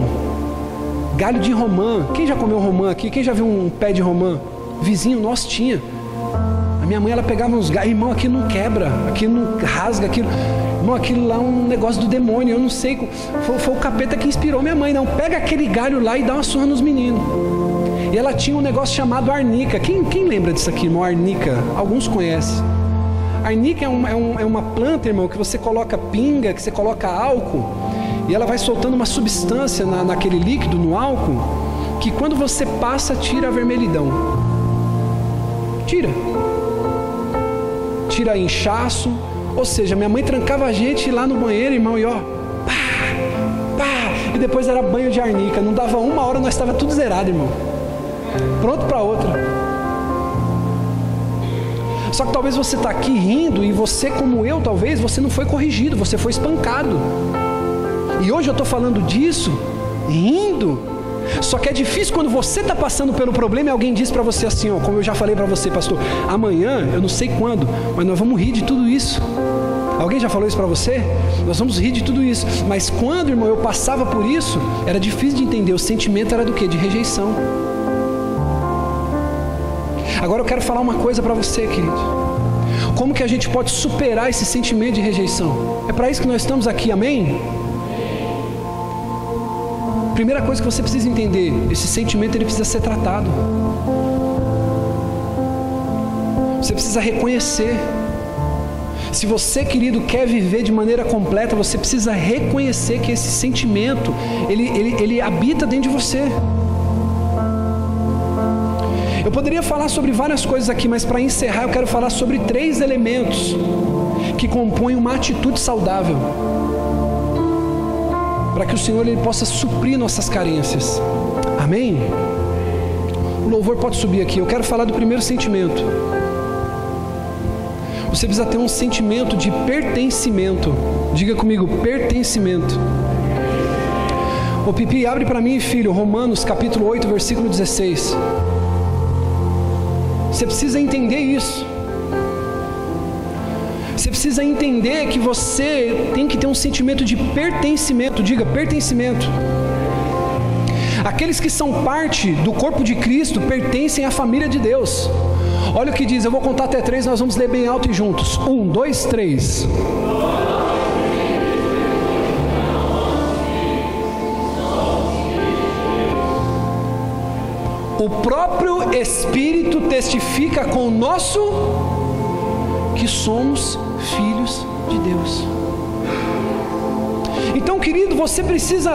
Galho de romã. Quem já comeu romã aqui? Quem já viu um pé de romã? Vizinho nosso tinha. A minha mãe, ela pegava uns galhos. Irmão, aqui não quebra. Aqui não rasga. Aqui... Irmão, aquilo lá é um negócio do demônio. Eu não sei. Foi, foi o capeta que inspirou minha mãe. Não, pega aquele galho lá e dá uma surra nos meninos. E ela tinha um negócio chamado arnica. Quem, quem lembra disso aqui, irmão? Arnica. Alguns conhecem. Arnica é, um, é, um, é uma planta, irmão, que você coloca pinga, que você coloca álcool. E ela vai soltando uma substância na, naquele líquido, no álcool, que quando você passa, tira a vermelhidão. Tira. Tira inchaço. Ou seja, minha mãe trancava a gente lá no banheiro, irmão, e ó, pá, pá, e depois era banho de arnica. Não dava uma hora, nós estava tudo zerado, irmão. Pronto para outra. Só que talvez você está aqui rindo e você, como eu, talvez, você não foi corrigido, você foi espancado. E hoje eu estou falando disso, rindo. Só que é difícil quando você está passando pelo problema e alguém diz para você assim, ó, como eu já falei para você, pastor, amanhã, eu não sei quando, mas nós vamos rir de tudo isso. Alguém já falou isso para você? Nós vamos rir de tudo isso. Mas quando, irmão, eu passava por isso, era difícil de entender. O sentimento era do que? De rejeição. Agora eu quero falar uma coisa para você, querido. Como que a gente pode superar esse sentimento de rejeição? É para isso que nós estamos aqui, amém? Primeira coisa que você precisa entender, esse sentimento ele precisa ser tratado. Você precisa reconhecer. Se você, querido, quer viver de maneira completa, você precisa reconhecer que esse sentimento, ele, ele, ele habita dentro de você. Eu poderia falar sobre várias coisas aqui, mas para encerrar eu quero falar sobre três elementos que compõem uma atitude saudável para que o Senhor ele possa suprir nossas carências. Amém? O louvor pode subir aqui. Eu quero falar do primeiro sentimento. Você precisa ter um sentimento de pertencimento. Diga comigo, pertencimento. O Pipi, abre para mim, filho, Romanos capítulo 8, versículo 16. Você precisa entender isso. Você precisa entender que você tem que ter um sentimento de pertencimento. Diga, pertencimento. Aqueles que são parte do corpo de Cristo pertencem à família de Deus. Olha o que diz, eu vou contar até três, nós vamos ler bem alto e juntos. Um, dois, três. O próprio Espírito testifica com o nosso que somos filhos de Deus. Então, querido, você precisa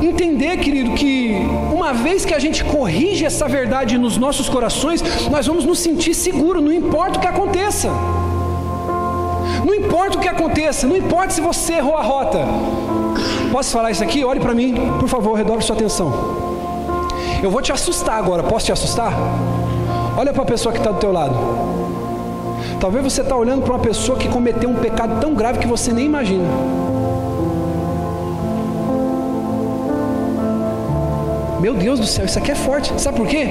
entender, querido, que uma vez que a gente corrige essa verdade nos nossos corações, nós vamos nos sentir seguros, não importa o que aconteça. Não importa o que aconteça, não importa se você errou a rota. Posso falar isso aqui? Olhe para mim, por favor, redobre sua atenção. Eu vou te assustar agora, posso te assustar? Olha para a pessoa que está do teu lado. Talvez você está olhando para uma pessoa que cometeu um pecado tão grave que você nem imagina. Meu Deus do céu, isso aqui é forte. Sabe por quê?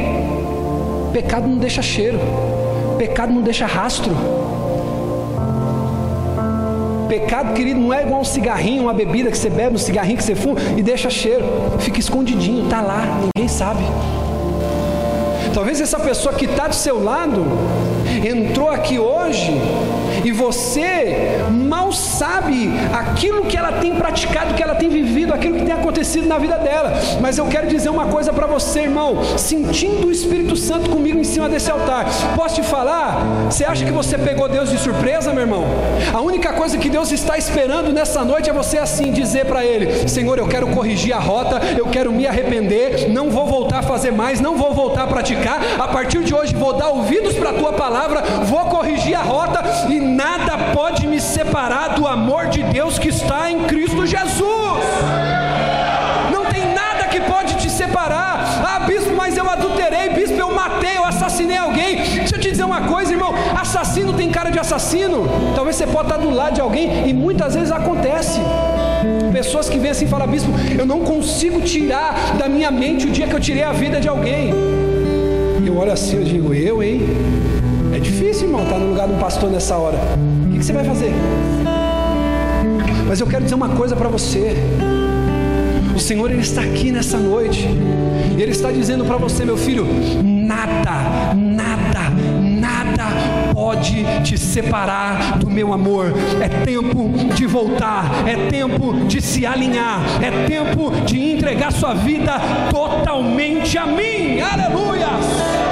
Pecado não deixa cheiro. Pecado não deixa rastro. Pecado, querido, não é igual um cigarrinho, uma bebida que você bebe, um cigarrinho que você fuma e deixa cheiro. Fica escondidinho, tá lá, ninguém sabe. Talvez essa pessoa que está do seu lado entrou aqui hoje e você mal sabe aquilo que ela tem praticado, que ela tem vivido, aquilo que tem acontecido na vida dela. Mas eu quero dizer uma coisa para você, irmão, sentindo o Espírito Santo comigo em cima desse altar. Posso te falar? Você acha que você pegou Deus de surpresa, meu irmão? A única coisa que Deus está esperando nessa noite é você assim dizer para Ele: Senhor, eu quero corrigir a rota, eu quero me arrepender, não vou voltar a fazer mais, não vou voltar a praticar a partir de hoje vou dar ouvidos para a tua palavra, vou corrigir a rota e nada pode me separar do amor de Deus que está em Cristo Jesus. Não tem nada que pode te separar. Ah, bispo, mas eu adulterei, bispo, eu matei, eu assassinei alguém. Deixa eu te dizer uma coisa, irmão: assassino tem cara de assassino. Talvez você possa estar do lado de alguém e muitas vezes acontece. Pessoas que vêm assim e falam, bispo, eu não consigo tirar da minha mente o dia que eu tirei a vida de alguém. Eu olho assim, eu digo, eu, hein? Difícil, irmão, estar no lugar de um pastor nessa hora. O que, você vai fazer? Mas eu quero dizer uma coisa para você. O Senhor ele está aqui nessa noite. E ele está dizendo para você, meu filho, nada, nada nada pode te separar do meu amor. É tempo de voltar, é tempo de se alinhar, é tempo de entregar sua vida totalmente a mim. Aleluia!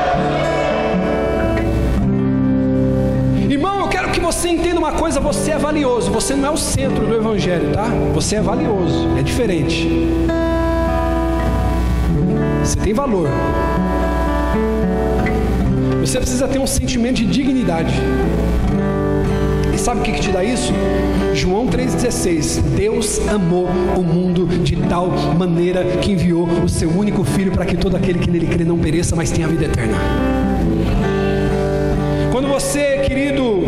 Você entenda uma coisa: você é valioso, você não é o centro do Evangelho, tá? Você é valioso, é diferente. Você tem valor. Você precisa ter um sentimento de dignidade. E sabe o que, que te dá isso? João 3,16: Deus amou o mundo de tal maneira que enviou o seu único filho para que todo aquele que nele crê não pereça, mas tenha vida eterna. Quando você, querido,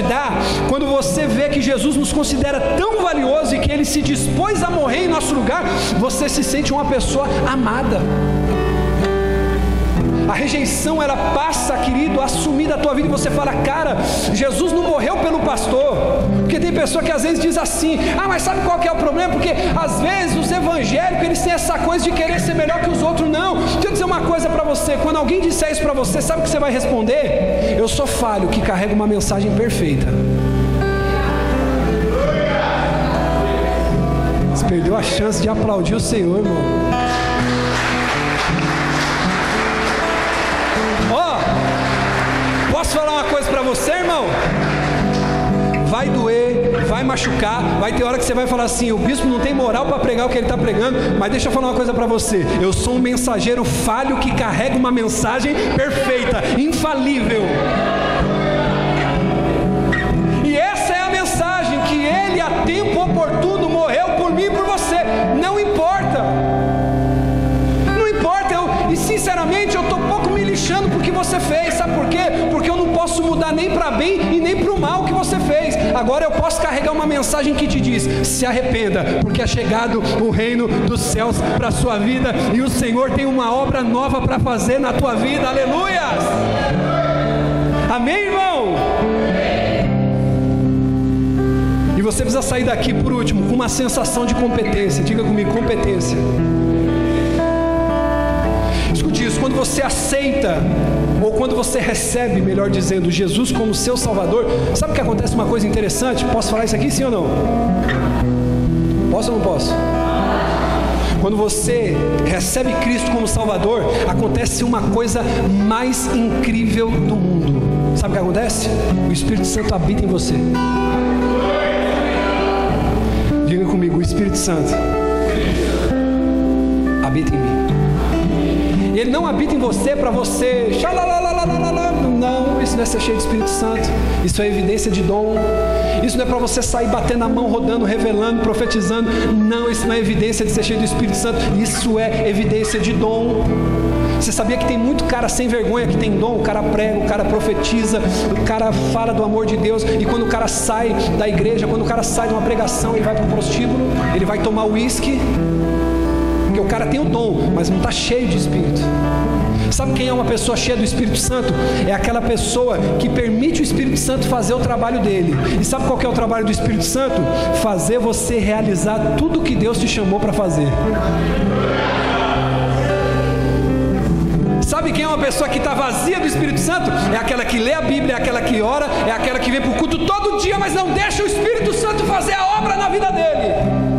te dá, quando você vê que Jesus nos considera tão valioso e que ele se dispôs a morrer em nosso lugar, você se sente uma pessoa amada. A rejeição ela passa, querido, a assumir da tua vida e você fala, cara, Jesus não morreu pelo pastor. Porque tem pessoa que às vezes diz assim: "Ah, mas sabe qual que é o problema? Porque às vezes os evangélicos eles têm essa coisa de querer ser melhor que os outros. Não. Deixa eu dizer uma coisa para você, quando alguém disser isso para você, sabe o que você vai responder? Eu sou falho que carrega uma mensagem perfeita. Você perdeu a chance de aplaudir o Senhor, irmão. Posso falar uma coisa para você, irmão? Vai doer, vai machucar, vai ter hora que você vai falar assim: o bispo não tem moral para pregar o que ele está pregando, mas deixa eu falar uma coisa para você: eu sou um mensageiro falho que carrega uma mensagem perfeita, infalível. Mudar nem para bem e nem para o mal que você fez. Agora eu posso carregar uma mensagem que te diz: se arrependa, porque é chegado o reino dos céus para a sua vida e o Senhor tem uma obra nova para fazer na tua vida. Aleluias! Amém, irmão? E você precisa sair daqui por último com uma sensação de competência. Diga comigo, competência. Escute isso, quando você aceita ou quando você recebe, melhor dizendo, Jesus como seu Salvador, sabe que acontece uma coisa interessante? Posso falar isso aqui, sim ou não? Posso ou não posso? Quando você recebe Cristo como Salvador, acontece uma coisa mais incrível do mundo. Sabe o que acontece? O Espírito Santo habita em você. Diga comigo, o Espírito Santo habita em mim. Não habita em você para você. Não, isso não é ser cheio do Espírito Santo. Isso é evidência de dom. Isso não é para você sair batendo a mão, rodando, revelando, profetizando. Não, isso não é evidência de ser cheio do Espírito Santo. Isso é evidência de dom. Você sabia que tem muito cara sem vergonha que tem dom? O cara prega, o cara profetiza, o cara fala do amor de Deus. E quando o cara sai da igreja, quando o cara sai de uma pregação, ele vai para o prostíbulo, ele vai tomar uísque porque o cara tem o dom, mas não está cheio de Espírito. Sabe quem é uma pessoa cheia do Espírito Santo? É aquela pessoa que permite o Espírito Santo fazer o trabalho dele. E sabe qual é o trabalho do Espírito Santo? Fazer você realizar tudo que Deus te chamou para fazer. Sabe quem é uma pessoa que está vazia do Espírito Santo? É aquela que lê a Bíblia, é aquela que ora, é aquela que vem para o culto todo dia, mas não deixa o Espírito Santo fazer a obra na vida dele.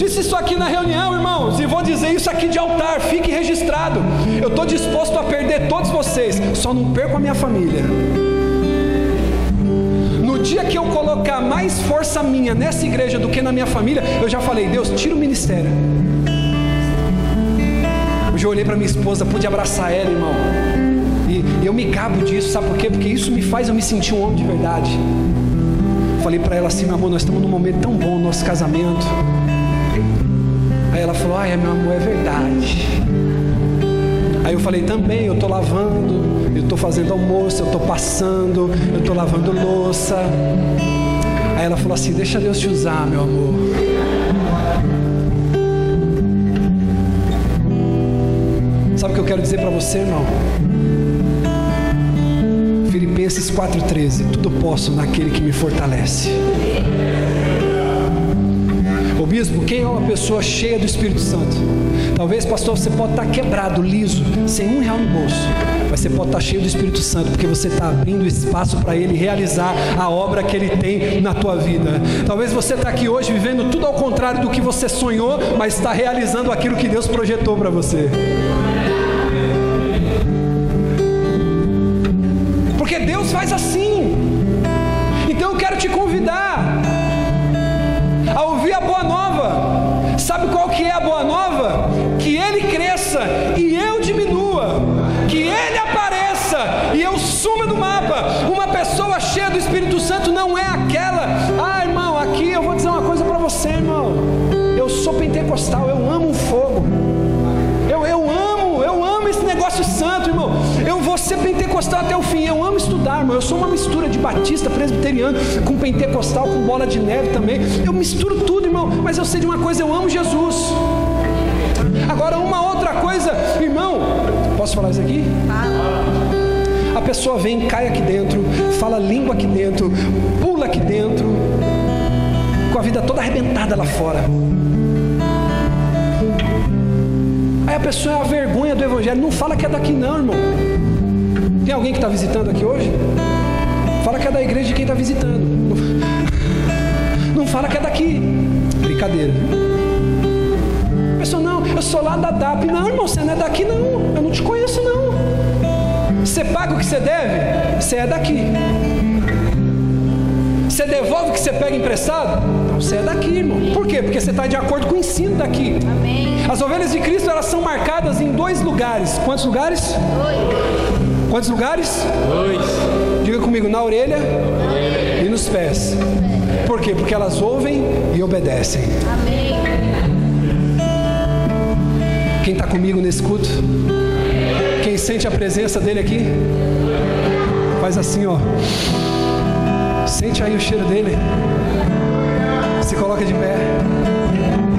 Disse isso aqui na reunião, irmãos, e vou dizer isso aqui de altar, fique registrado. Eu estou disposto a perder todos vocês, só não perco a minha família. No dia que eu colocar mais força minha nessa igreja do que na minha família, eu já falei, Deus, tira o ministério. Hoje eu olhei para minha esposa, pude abraçar ela, irmão. E eu me gabo disso, sabe por quê? Porque isso me faz eu me sentir um homem de verdade. Falei para ela assim, meu amor, nós estamos num momento tão bom no nosso casamento. Aí ela falou: Ai, meu amor, é verdade. Aí eu falei: Também, eu estou lavando, eu estou fazendo almoço, eu estou passando, eu estou lavando louça. Aí ela falou assim: Deixa Deus te usar, meu amor. Sabe o que eu quero dizer para você, irmão? Filipenses 4,13: Tudo posso naquele que me fortalece quem é uma pessoa cheia do Espírito Santo? Talvez, pastor, você pode estar quebrado, liso, sem um real no bolso. Mas você pode estar cheio do Espírito Santo, porque você está abrindo espaço para Ele realizar a obra que Ele tem na tua vida. Talvez você está aqui hoje vivendo tudo ao contrário do que você sonhou, mas está realizando aquilo que Deus projetou para você. Pentecostal, eu amo o fogo. Eu, eu amo, eu amo esse negócio santo, irmão. Eu vou ser pentecostal até o fim. Eu amo estudar, irmão. Eu sou uma mistura de batista, presbiteriano, com pentecostal, com bola de neve também. Eu misturo tudo, irmão. Mas eu sei de uma coisa, eu amo Jesus. Agora, uma outra coisa, irmão, posso falar isso aqui? A pessoa vem, cai aqui dentro, fala língua aqui dentro, pula aqui dentro, com a vida toda arrebentada lá fora. Aí a pessoa é a vergonha do Evangelho. Não fala que é daqui, não, irmão. Tem alguém que está visitando aqui hoje? Fala que é da igreja de quem está visitando. Não fala que é daqui. Brincadeira. A pessoa, não, eu sou lá da DAP. Não, irmão, você não é daqui, não. Eu não te conheço, não. Você paga o que você deve? Você é daqui. Você devolve o que você pega emprestado? Você é daqui, irmão. Por quê? Porque você está de acordo com o ensino daqui. Amém. As ovelhas de Cristo elas são marcadas em dois lugares. Quantos lugares? Dois. Quantos lugares? Dois. Diga comigo, na orelha e nos pés. Por quê? Porque elas ouvem e obedecem. Amém. Quem está comigo nesse culto? Quem sente a presença dele aqui? Faz assim, ó. Sente aí o cheiro dele. Coloca de pé.